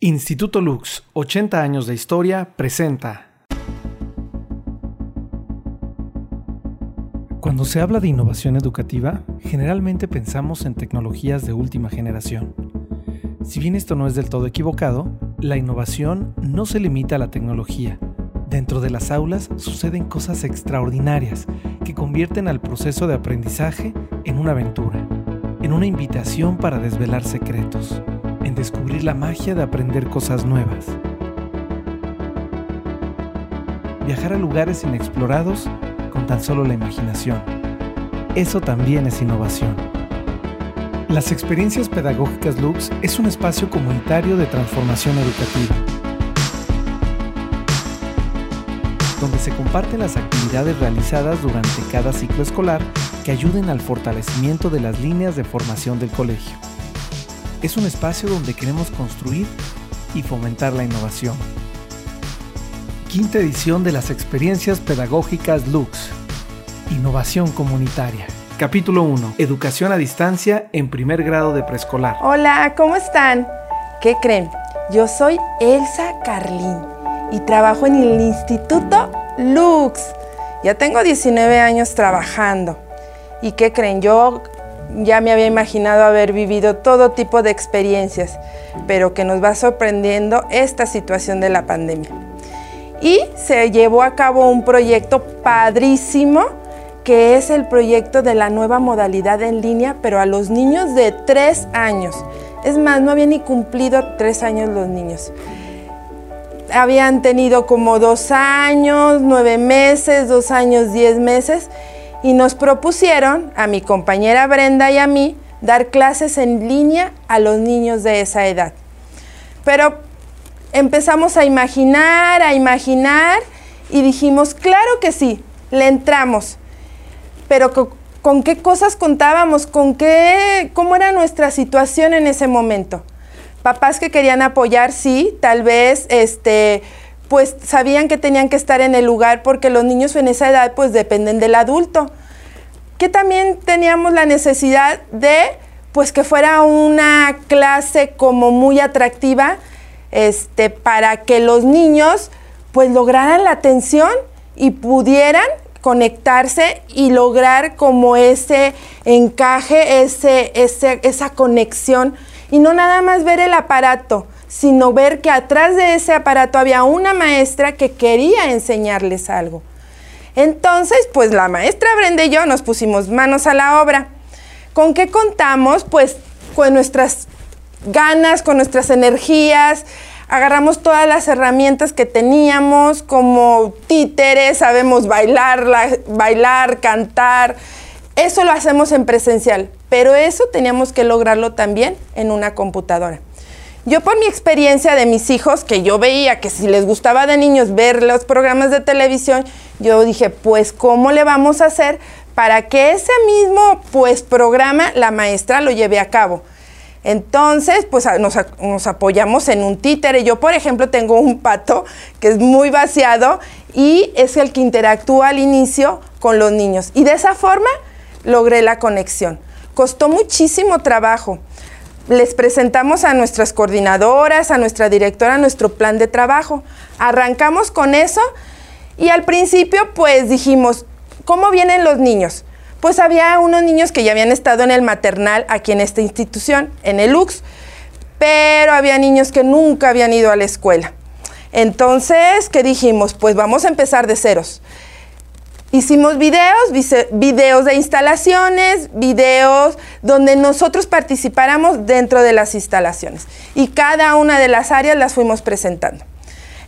Instituto Lux, 80 años de historia, presenta. Cuando se habla de innovación educativa, generalmente pensamos en tecnologías de última generación. Si bien esto no es del todo equivocado, la innovación no se limita a la tecnología. Dentro de las aulas suceden cosas extraordinarias que convierten al proceso de aprendizaje en una aventura, en una invitación para desvelar secretos, en descubrir la magia de aprender cosas nuevas. Viajar a lugares inexplorados con tan solo la imaginación. Eso también es innovación. Las experiencias pedagógicas Lux es un espacio comunitario de transformación educativa, donde se comparten las actividades realizadas durante cada ciclo escolar que ayuden al fortalecimiento de las líneas de formación del colegio. Es un espacio donde queremos construir y fomentar la innovación. Quinta edición de las experiencias pedagógicas Lux. Innovación comunitaria. Capítulo 1. Educación a distancia en primer grado de preescolar. Hola, ¿cómo están? ¿Qué creen? Yo soy Elsa Carlín y trabajo en el Instituto Lux. Ya tengo 19 años trabajando. ¿Y qué creen? Yo ya me había imaginado haber vivido todo tipo de experiencias, pero que nos va sorprendiendo esta situación de la pandemia. Y se llevó a cabo un proyecto padrísimo, que es el proyecto de la nueva modalidad en línea, pero a los niños de tres años. Es más, no habían ni cumplido tres años los niños. Habían tenido como dos años, nueve meses, dos años, diez meses y nos propusieron, a mi compañera Brenda y a mí, dar clases en línea a los niños de esa edad. Pero empezamos a imaginar, a imaginar y dijimos, claro que sí, le entramos. Pero con, qué cosas contábamos, con qué, cómo era nuestra situación en ese momento. Papás que querían apoyar, sí, tal vez este pues sabían que tenían que estar en el lugar porque los niños en esa edad pues dependen del adulto. Que también teníamos la necesidad de pues que fuera una clase como muy atractiva este, para que los niños pues lograran la atención y pudieran conectarse y lograr como ese encaje, ese, esa conexión y no nada más ver el aparato, sino ver que atrás de ese aparato había una maestra que quería enseñarles algo. Entonces, pues la maestra Brenda y yo nos pusimos manos a la obra. ¿Con qué contamos? Pues con nuestras ganas, con nuestras energías, agarramos todas las herramientas que teníamos, como títeres, sabemos bailar, bailar, cantar. Eso lo hacemos en presencial, pero eso teníamos que lograrlo también en una computadora. Yo por mi experiencia de mis hijos, que yo veía que si les gustaba de niños ver los programas de televisión, yo dije, pues, ¿cómo le vamos a hacer para que ese mismo, pues, programa la maestra lo lleve a cabo? Entonces, pues nos, nos, apoyamos en un títere. Yo, por ejemplo, tengo un pato que es muy vaciado y es el que interactúa al inicio con los niños. Y de esa forma logré la conexión. Costó muchísimo trabajo les presentamos a nuestras coordinadoras, a nuestra directora, nuestro plan de trabajo. Arrancamos con eso y al principio pues dijimos, ¿cómo vienen los niños? Pues había unos niños que ya habían estado en el maternal aquí en esta institución, en el UX, pero había niños que nunca habían ido a la escuela. Entonces, ¿qué dijimos? Pues vamos a empezar de ceros. Hicimos videos, videos de instalaciones, videos donde nosotros participáramos dentro de las instalaciones y cada una de las áreas las fuimos presentando.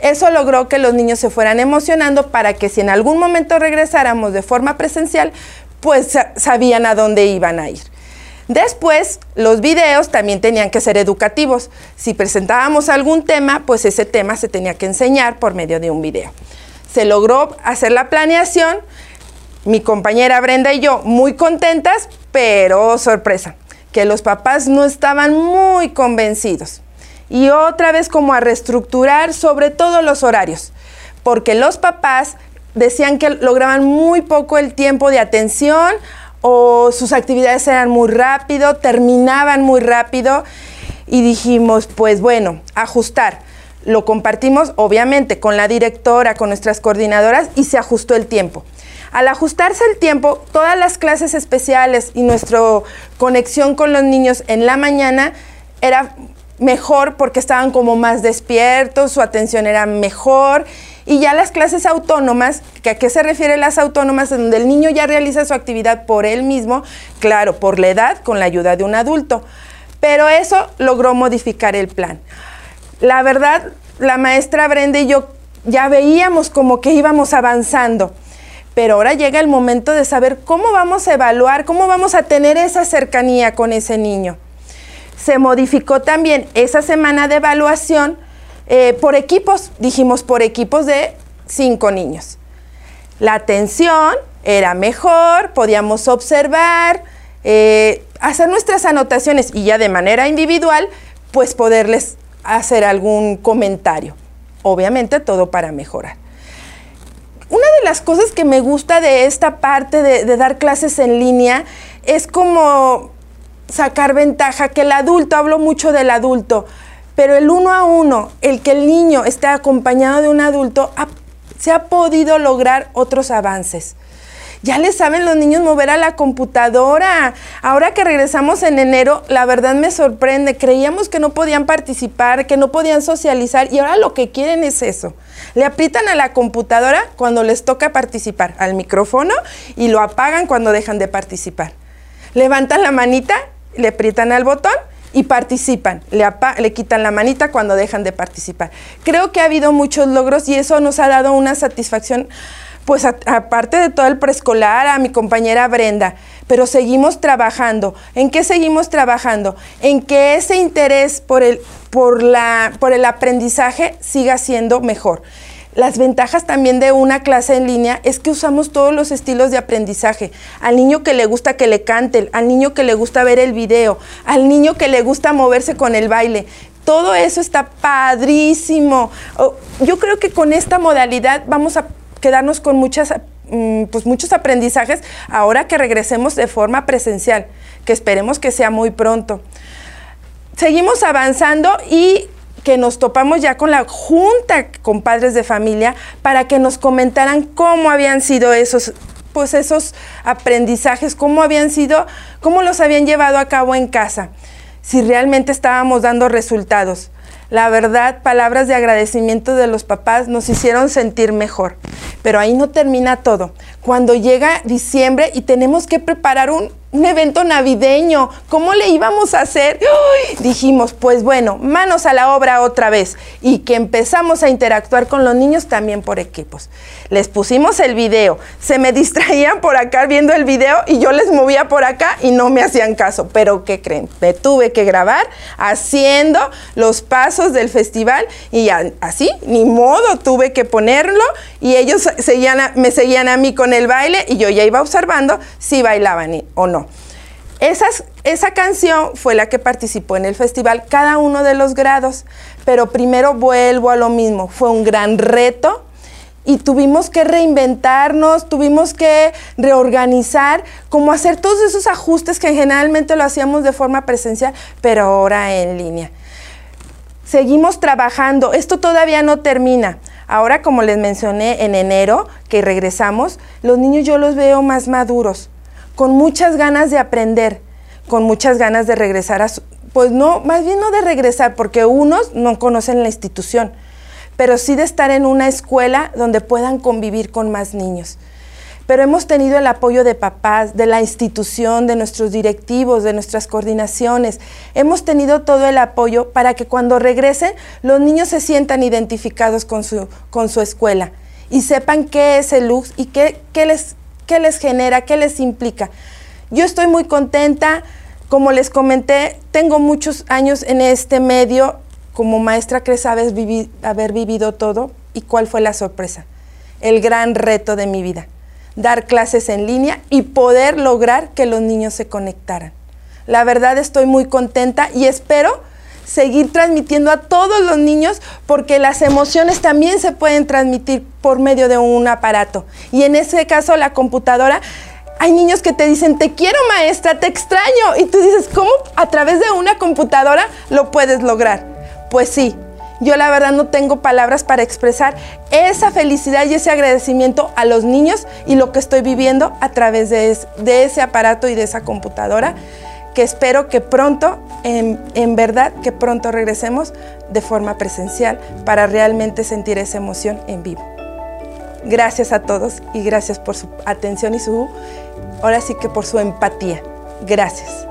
Eso logró que los niños se fueran emocionando para que si en algún momento regresáramos de forma presencial, pues sabían a dónde iban a ir. Después, los videos también tenían que ser educativos. Si presentábamos algún tema, pues ese tema se tenía que enseñar por medio de un video se logró hacer la planeación. Mi compañera Brenda y yo muy contentas, pero sorpresa, que los papás no estaban muy convencidos. Y otra vez como a reestructurar sobre todo los horarios, porque los papás decían que lograban muy poco el tiempo de atención o sus actividades eran muy rápido, terminaban muy rápido y dijimos, pues bueno, ajustar. Lo compartimos obviamente con la directora, con nuestras coordinadoras y se ajustó el tiempo. Al ajustarse el tiempo, todas las clases especiales y nuestra conexión con los niños en la mañana era mejor porque estaban como más despiertos, su atención era mejor. Y ya las clases autónomas, a qué se refiere las autónomas, donde el niño ya realiza su actividad por él mismo, claro, por la edad, con la ayuda de un adulto. Pero eso logró modificar el plan. La verdad, la maestra Brenda y yo ya veíamos como que íbamos avanzando pero ahora llega el momento de saber cómo vamos a evaluar, cómo vamos a tener esa cercanía con ese niño. Se modificó también esa semana de evaluación eh, por equipos, dijimos por equipos de cinco niños. La atención era mejor, podíamos observar, eh, hacer nuestras anotaciones y ya de manera individual, pues poderles hacer algún comentario. Obviamente todo para mejorar. Una de las cosas que me gusta de esta parte de, dar clases en línea es como sacar ventaja, que el adulto, hablo mucho del adulto, pero el uno a uno, el que el niño esté acompañado de un adulto, se ha podido lograr otros avances. Ya le saben los niños mover a la computadora. Ahora que regresamos en enero, la verdad me sorprende. Creíamos que no podían participar, que no podían socializar y ahora lo que quieren es eso. Le aprietan a la computadora cuando les toca participar, al micrófono y lo apagan cuando dejan de participar. Levantan la manita, le aprietan al botón y participan. Le, le, quitan la manita cuando dejan de participar. Creo que ha habido muchos logros y eso nos ha dado una satisfacción pues aparte de todo el preescolar, a mi compañera Brenda, pero seguimos trabajando. ¿En qué seguimos trabajando? En que ese interés por el, por la, por el aprendizaje siga siendo mejor. Las ventajas también de una clase en línea es que usamos todos los estilos de aprendizaje. Al niño que le gusta que le canten, al niño que le gusta ver el video, al niño que le gusta moverse con el baile. Todo eso está padrísimo. Yo creo que con esta modalidad vamos a quedarnos con muchas, mm, pues muchos aprendizajes ahora que regresemos de forma presencial, que esperemos que sea muy pronto. Seguimos avanzando y que nos topamos ya con la junta con padres de familia para que nos comentaran cómo habían sido esos pues esos aprendizajes, cómo habían sido, cómo los habían llevado a cabo en casa, si realmente estábamos dando resultados. La verdad, palabras de agradecimiento de los papás nos hicieron sentir mejor. Pero ahí no termina todo. Cuando llega diciembre y tenemos que preparar un, evento navideño, ¿cómo le íbamos a hacer? Dijimos, pues bueno, manos a la obra otra vez y que empezamos a interactuar con los niños también por equipos. Les pusimos el video, se me distraían por acá viendo el video y yo les movía por acá y no me hacían caso. Pero ¿qué creen? Me tuve que grabar haciendo los pasos del festival y así, ni modo, tuve que ponerlo y ellos me seguían a mí con el baile y yo ya iba observando si bailaban o no. Esa canción fue la que participó en el festival, cada uno de los grados, pero primero vuelvo a lo mismo, fue un gran reto y tuvimos que reinventarnos, tuvimos que reorganizar, como hacer todos esos ajustes que generalmente lo hacíamos de forma presencial, pero ahora en línea. Seguimos trabajando, esto todavía no termina. Ahora, como les mencioné en enero, que regresamos, los niños yo los veo más maduros, con muchas ganas de aprender, con muchas ganas de regresar a su, pues no, más bien no de regresar, porque unos no conocen la institución, pero sí de estar en una escuela donde puedan convivir con más niños pero hemos tenido el apoyo de papás, de la institución, de nuestros directivos, de nuestras coordinaciones. Hemos tenido todo el apoyo para que cuando regresen los niños se sientan identificados con su, con su escuela y sepan qué es el Lux y qué, les, qué les genera, qué les implica. Yo estoy muy contenta, como les comenté, tengo muchos años en este medio, como maestra que sabes haber vivido todo y cuál fue la sorpresa, el gran reto de mi vida dar clases en línea y poder lograr que los niños se conectaran. La verdad estoy muy contenta y espero seguir transmitiendo a todos los niños porque las emociones también se pueden transmitir por medio de un aparato. Y en ese caso la computadora Hay niños que te dicen, te quiero maestra, te extraño. Y tú dices, ¿cómo a través de una computadora lo puedes lograr? Pues sí, yo la verdad no tengo palabras para expresar esa felicidad y ese agradecimiento a los niños y lo que estoy viviendo a través de, ese aparato y de esa computadora, que espero que pronto, en, en verdad, que pronto regresemos de forma presencial para realmente sentir esa emoción en vivo. Gracias a todos y gracias por su atención y su, ahora sí que por su empatía. Gracias.